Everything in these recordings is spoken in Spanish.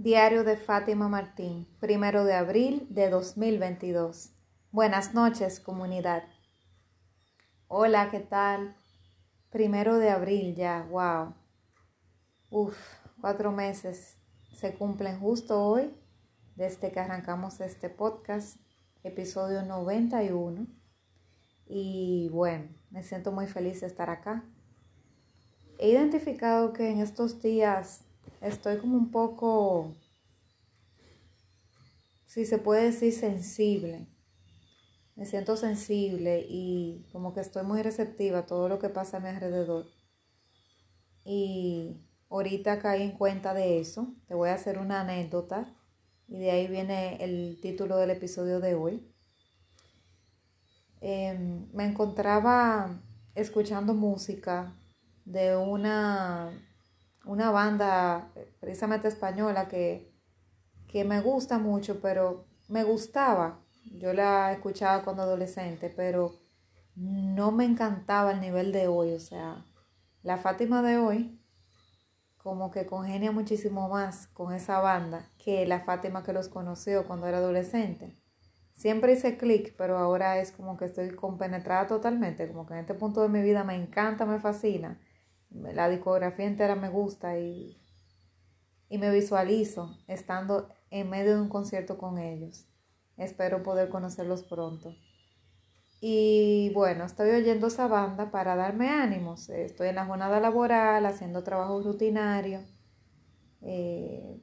Diario de Fátima Martín, primero de abril de 2022. Buenas noches, comunidad. Hola, ¿qué tal? Primero de abril ya, wow. Uf, cuatro meses se cumplen justo hoy desde que arrancamos este podcast, episodio 91. Y bueno, me siento muy feliz de estar acá. He identificado que en estos días estoy como un poco, si se puede decir, sensible. Me siento sensible y como que estoy muy receptiva a todo lo que pasa a mi alrededor. Y ahorita caí en cuenta de eso. Te voy a hacer una anécdota y de ahí viene el título del episodio de hoy. Em, me encontraba escuchando música de una una banda eh, precisamente española que, que me gusta mucho, pero me gustaba. Yo la escuchaba cuando adolescente, pero no me encantaba el nivel de hoy. O sea, la Fátima de hoy como que congenia muchísimo más con esa banda que la Fátima que los conoció cuando era adolescente. Siempre hice clic, pero ahora es como que estoy compenetrada totalmente, como que en este punto de mi vida me encanta, me fascina la discografía entera me gusta y, y me visualizo estando en medio de un concierto con ellos. Espero poder conocerlos pronto. Y bueno, estoy oyendo esa banda para darme ánimos. Estoy en la jornada laboral, haciendo trabajo rutinario, eh,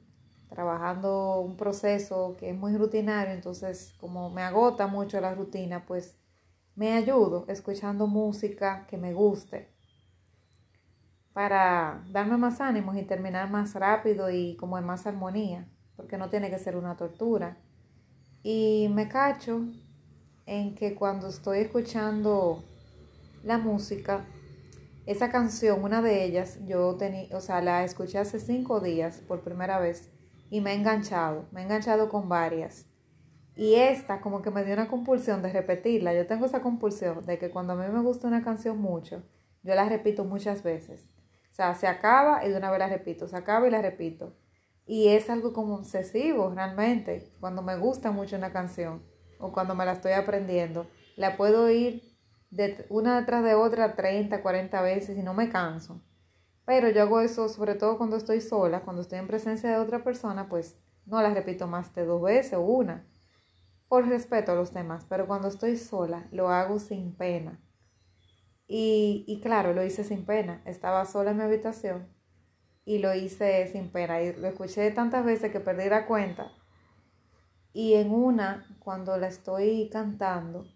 trabajando un proceso que es muy rutinario, entonces como me agota mucho la rutina, pues me ayudo escuchando música que me guste para darme más ánimos y terminar más rápido y como en más armonía, porque no tiene que ser una tortura. Y me cacho en que cuando estoy escuchando la música, esa canción, una de ellas, yo tenía, o sea, la escuché hace cinco días por primera vez y me he enganchado, me he enganchado con varias. Y esta como que me dio una compulsión de repetirla. Yo tengo esa compulsión de que cuando a mí me gusta una canción mucho, yo la repito muchas veces. O sea, se acaba y de una vez la repito, se acaba y la repito. Y es algo como obsesivo realmente, cuando me gusta mucho una canción o cuando me la estoy aprendiendo. La puedo ir de una detrás de otra 30, 40 veces y no me canso. Pero yo hago eso sobre todo cuando estoy sola, cuando estoy en presencia de otra persona, pues no la repito más de dos veces o una, por respeto a los demás. Pero cuando estoy sola, lo hago sin pena. Y, y claro, lo hice sin pena. Estaba sola en mi habitación y lo hice sin pena. Y lo escuché tantas veces que perdí la cuenta. Y en una, cuando la estoy cantando,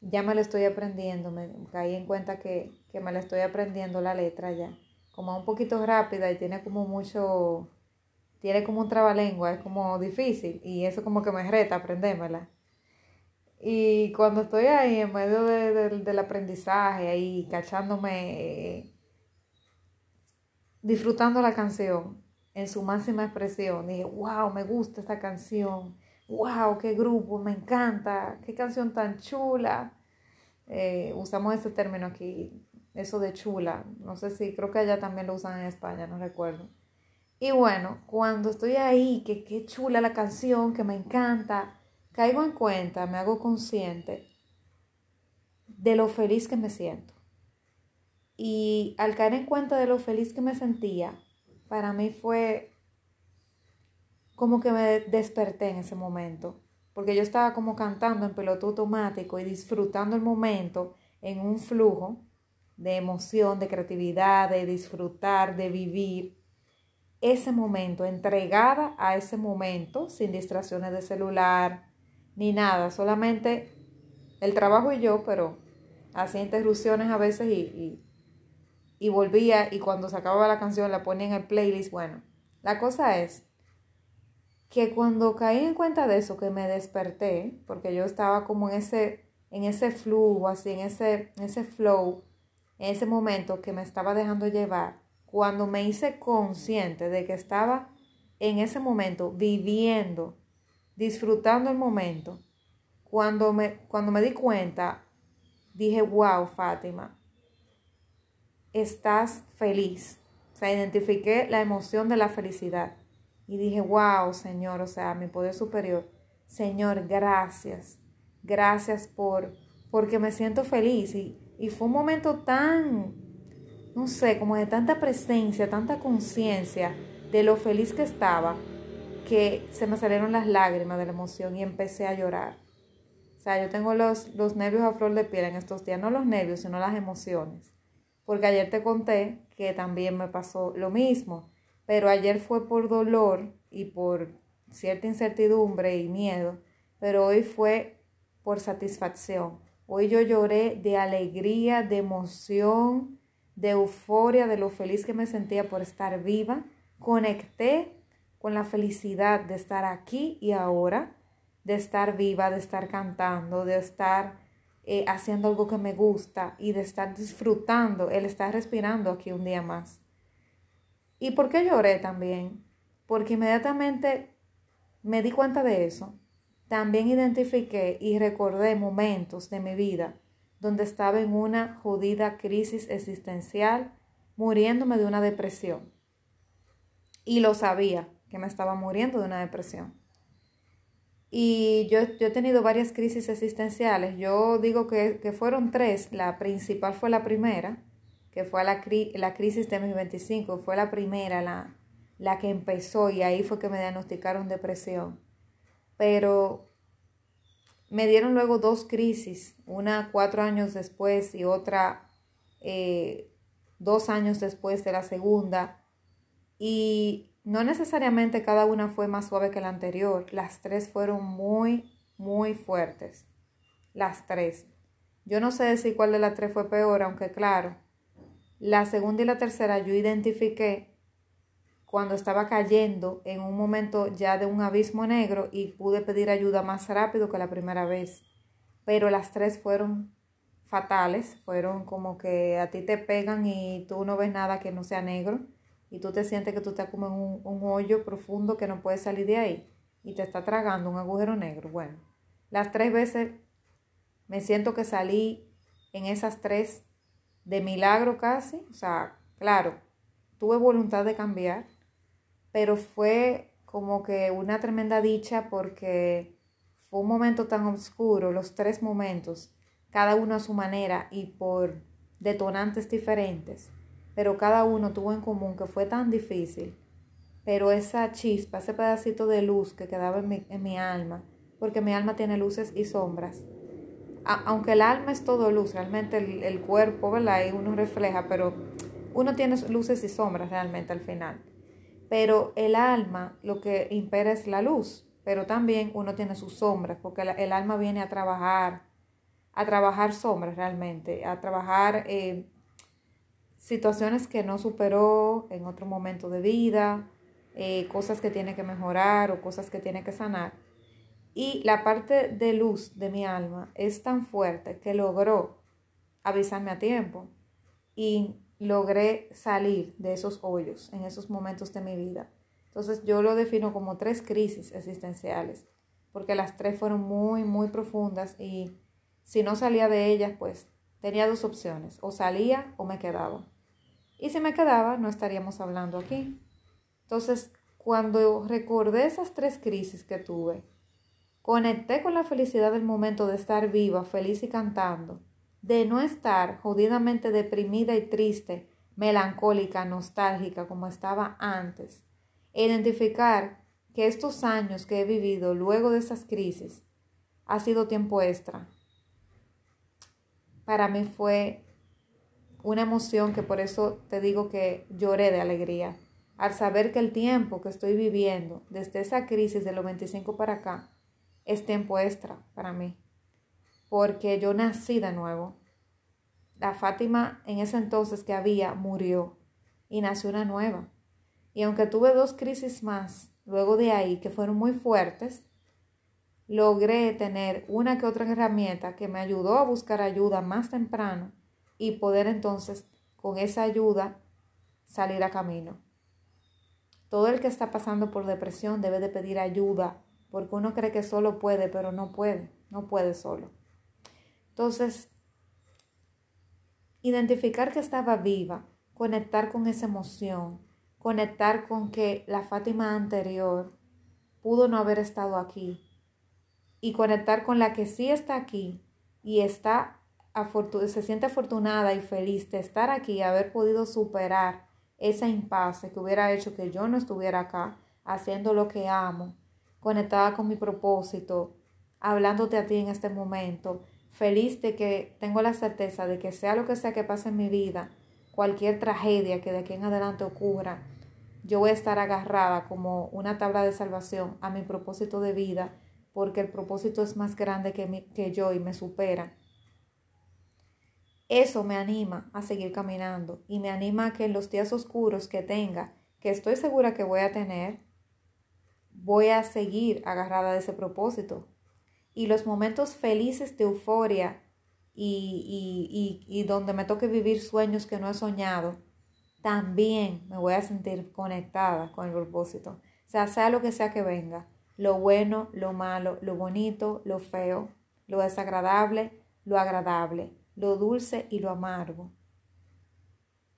ya me la estoy aprendiendo. Me caí en cuenta que, que me la estoy aprendiendo la letra ya. Como un poquito rápida y tiene como mucho, tiene como un trabalengua, es como difícil. Y eso como que me reta aprendérmela. Y cuando estoy ahí en medio del aprendizaje, ahí cachándome, disfrutando la canción en su máxima expresión, dije, wow, me gusta esta canción, wow, qué grupo, me encanta, qué canción tan chula. Eh, usamos ese término aquí, eso de chula, no sé si, creo que allá también lo usan en España, no recuerdo. Y bueno, cuando estoy ahí, que qué chula la canción, que me encanta, caigo en cuenta, me hago consciente de lo feliz que me siento. Y al caer en cuenta de lo feliz que me sentía, para mí fue como que me desperté en ese momento, porque yo estaba como cantando en piloto automático y disfrutando el momento en un flujo de emoción, de creatividad, de disfrutar, de vivir ese momento, entregada a ese momento, sin distracciones de celular, ni nada, solamente el trabajo y yo, pero hacía interrupciones a veces y, y, volvía y cuando se acababa la canción la ponía en el playlist. Bueno, la cosa es que cuando caí en cuenta de eso, que me desperté, porque yo estaba como en ese, en ese flujo, así, en ese, en ese flow, en ese momento que me estaba dejando llevar, cuando me hice consciente de que estaba en ese momento viviendo disfrutando el momento. Cuando me, cuando me di cuenta, dije, wow, Fátima, estás feliz. O sea, identifiqué la emoción de la felicidad. y dije, wow, Señor, o sea, mi poder superior, Señor, gracias, gracias por, porque me siento feliz. Y, y fue un momento tan, no sé, como de tanta presencia, tanta conciencia de lo feliz que estaba, que se me salieron las lágrimas de la emoción y empecé a llorar. O sea, yo tengo los, los nervios a flor de piel en estos días, no los nervios, sino las emociones. Porque ayer te conté que también me pasó lo mismo, pero ayer fue por dolor y por cierta incertidumbre y miedo, pero hoy fue por satisfacción. Hoy yo lloré de alegría, de emoción, de euforia, de lo feliz que me sentía por estar viva. Conecté con la felicidad de estar aquí y ahora de estar viva, de estar cantando, de estar eh, haciendo algo que me gusta y de estar disfrutando el estar respirando aquí un día más. ¿Y por qué lloré también? Porque inmediatamente me di cuenta de eso. También identifiqué y recordé momentos de mi vida donde estaba en una jodida crisis existencial, muriéndome de una depresión. Y lo sabía, que me estaba muriendo de una depresión. Y yo, he tenido varias crisis existenciales. Yo digo que, fueron tres. La principal fue la primera, que fue la, la crisis de mis 25. Fue la primera, la, la que empezó y ahí fue que me diagnosticaron depresión. Pero me dieron luego dos crisis, una cuatro años después y otra eh, dos años después de la segunda. Y no necesariamente cada una fue más suave que la anterior, las tres fueron muy, muy fuertes. Las tres. Yo no sé decir cuál de las tres fue peor, aunque claro, la segunda y la tercera yo identifiqué cuando estaba cayendo en un momento ya de un abismo negro y pude pedir ayuda más rápido que la primera vez. Pero las tres fueron fatales, fueron como que a ti te pegan y tú no ves nada que no sea negro y tú te sientes que tú estás como en un, hoyo profundo que no puedes salir de ahí y te está tragando un agujero negro. Bueno, las tres veces me siento que salí en esas tres de milagro casi. O sea, claro, tuve voluntad de cambiar, pero fue como que una tremenda dicha porque fue un momento tan oscuro, los tres momentos, cada uno a su manera y por detonantes diferentes pero cada uno tuvo en común que fue tan difícil, pero esa chispa, ese pedacito de luz que quedaba en mi, alma, porque mi alma tiene luces y sombras, aunque el alma es todo luz, realmente el, cuerpo, ¿verdad? Y uno refleja, pero uno tiene luces y sombras realmente al final. Pero el alma lo que impera es la luz, pero también uno tiene sus sombras, porque el alma viene a trabajar, a trabajar sombras realmente, a trabajar eh, situaciones que no superó en otro momento de vida, eh, cosas que tiene que mejorar o cosas que tiene que sanar. Y la parte de luz de mi alma es tan fuerte que logró avisarme a tiempo y logré salir de esos hoyos en esos momentos de mi vida. Entonces yo lo defino como tres crisis existenciales, porque las tres fueron muy, muy profundas y si no salía de ellas, pues tenía dos opciones, o salía o me quedaba. Y si me quedaba, no estaríamos hablando aquí. Entonces, cuando recordé esas tres crisis que tuve, conecté con la felicidad del momento de estar viva, feliz y cantando, de no estar jodidamente deprimida y triste, melancólica, nostálgica como estaba antes, e identificar que estos años que he vivido luego de esas crisis ha sido tiempo extra, para mí fue una emoción que por eso te digo que lloré de alegría. Al saber que el tiempo que estoy viviendo desde esa crisis de los 25 para acá es tiempo extra para mí. Porque yo nací de nuevo. La Fátima en ese entonces que había murió y nació una nueva. Y aunque tuve dos crisis más luego de ahí que fueron muy fuertes, logré tener una que otra herramienta que me ayudó a buscar ayuda más temprano y poder entonces con esa ayuda salir a camino. Todo el que está pasando por depresión debe de pedir ayuda porque uno cree que solo puede, pero no puede, no puede solo. Entonces, identificar que estaba viva, conectar con esa emoción, conectar con que la Fátima anterior pudo no haber estado aquí y conectar con la que sí está aquí y está se siente afortunada y feliz de estar aquí y haber podido superar esa impasse que hubiera hecho que yo no estuviera acá haciendo lo que amo, conectada con mi propósito, hablándote a ti en este momento, feliz de que tengo la certeza de que sea lo que sea que pase en mi vida, cualquier tragedia que de aquí en adelante ocurra, yo voy a estar agarrada como una tabla de salvación a mi propósito de vida, porque el propósito es más grande que, que yo y me supera. Eso me anima a seguir caminando y me anima a que en los días oscuros que tenga, que estoy segura que voy a tener, voy a seguir agarrada de ese propósito. Y los momentos felices de euforia y, y, y, donde me toque vivir sueños que no he soñado, también me voy a sentir conectada con el propósito. O sea, sea lo que sea que venga, lo bueno, lo malo, lo bonito, lo feo, lo desagradable, lo agradable lo dulce y lo amargo.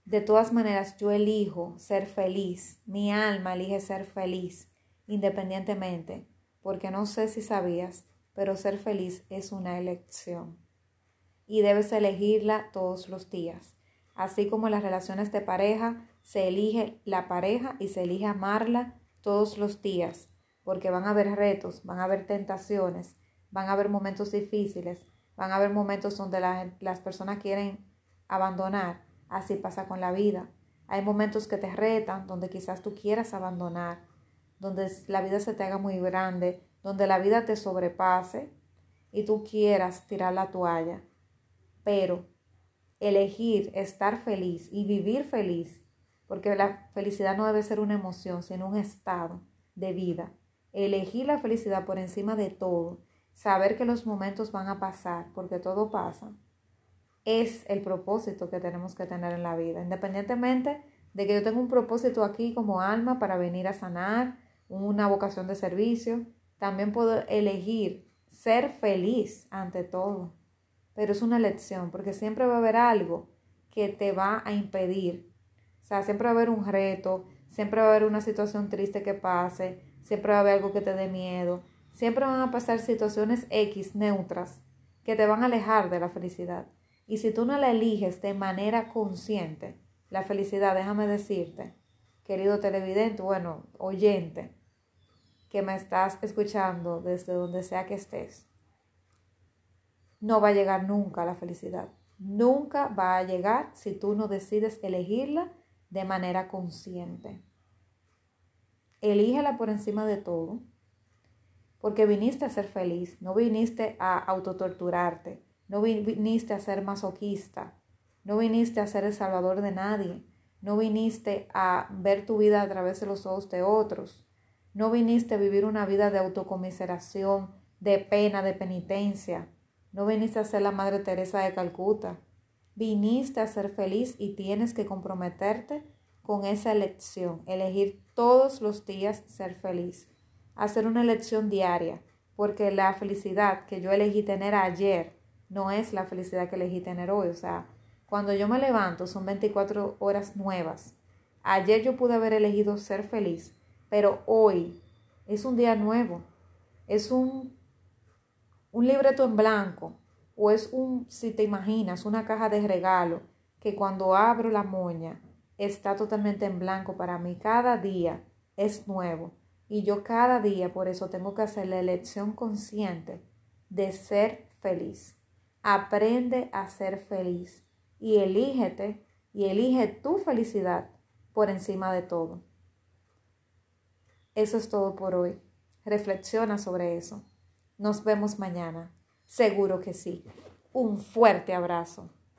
De todas maneras, yo elijo ser feliz, mi alma elige ser feliz, independientemente, porque no sé si sabías, pero ser feliz es una elección. Y debes elegirla todos los días. Así como las relaciones de pareja, se elige la pareja y se elige amarla todos los días, porque van a haber retos, van a haber tentaciones, van a haber momentos difíciles, Van a haber momentos donde las personas quieren abandonar. Así pasa con la vida. Hay momentos que te retan, donde quizás tú quieras abandonar, donde la vida se te haga muy grande, donde la vida te sobrepase y tú quieras tirar la toalla. Pero elegir estar feliz y vivir feliz, porque la felicidad no debe ser una emoción, sino un estado de vida. Elegir la felicidad por encima de todo saber que los momentos van a pasar, porque todo pasa, es el propósito que tenemos que tener en la vida, independientemente de que yo tenga un propósito aquí como alma para venir a sanar, una vocación de servicio, también puedo elegir ser feliz ante todo, pero es una elección, porque siempre va a haber algo que te va a impedir, o sea, siempre va a haber un reto, siempre va a haber una situación triste que pase, siempre va a haber algo que te dé miedo, Siempre van a pasar situaciones X neutras que te van a alejar de la felicidad. Y si tú no la eliges de manera consciente, la felicidad, déjame decirte, querido televidente, bueno, oyente, que me estás escuchando desde donde sea que estés, no va a llegar nunca la felicidad. Nunca va a llegar si tú no decides elegirla de manera consciente. Elígela por encima de todo porque viniste a ser feliz, no viniste a autotorturarte, no viniste a ser masoquista, no viniste a ser el salvador de nadie, no viniste a ver tu vida a través de los ojos de otros, no viniste a vivir una vida de autocomiseración, de pena, de penitencia, no viniste a ser la Madre Teresa de Calcuta, viniste a ser feliz y tienes que comprometerte con esa elección, elegir todos los días ser feliz hacer una elección diaria, porque la felicidad que yo elegí tener ayer no es la felicidad que elegí tener hoy. O sea, cuando yo me levanto son 24 horas nuevas. Ayer yo pude haber elegido ser feliz, pero hoy es un día nuevo. Es un, un libreto en blanco o es un, si te imaginas, una caja de regalo que cuando abro la moña está totalmente en blanco para mí. Cada día es nuevo. Y yo cada día por eso tengo que hacer la elección consciente de ser feliz. Aprende a ser feliz y elígete y elige tu felicidad por encima de todo. Eso es todo por hoy. Reflexiona sobre eso. Nos vemos mañana. Seguro que sí. Un fuerte abrazo.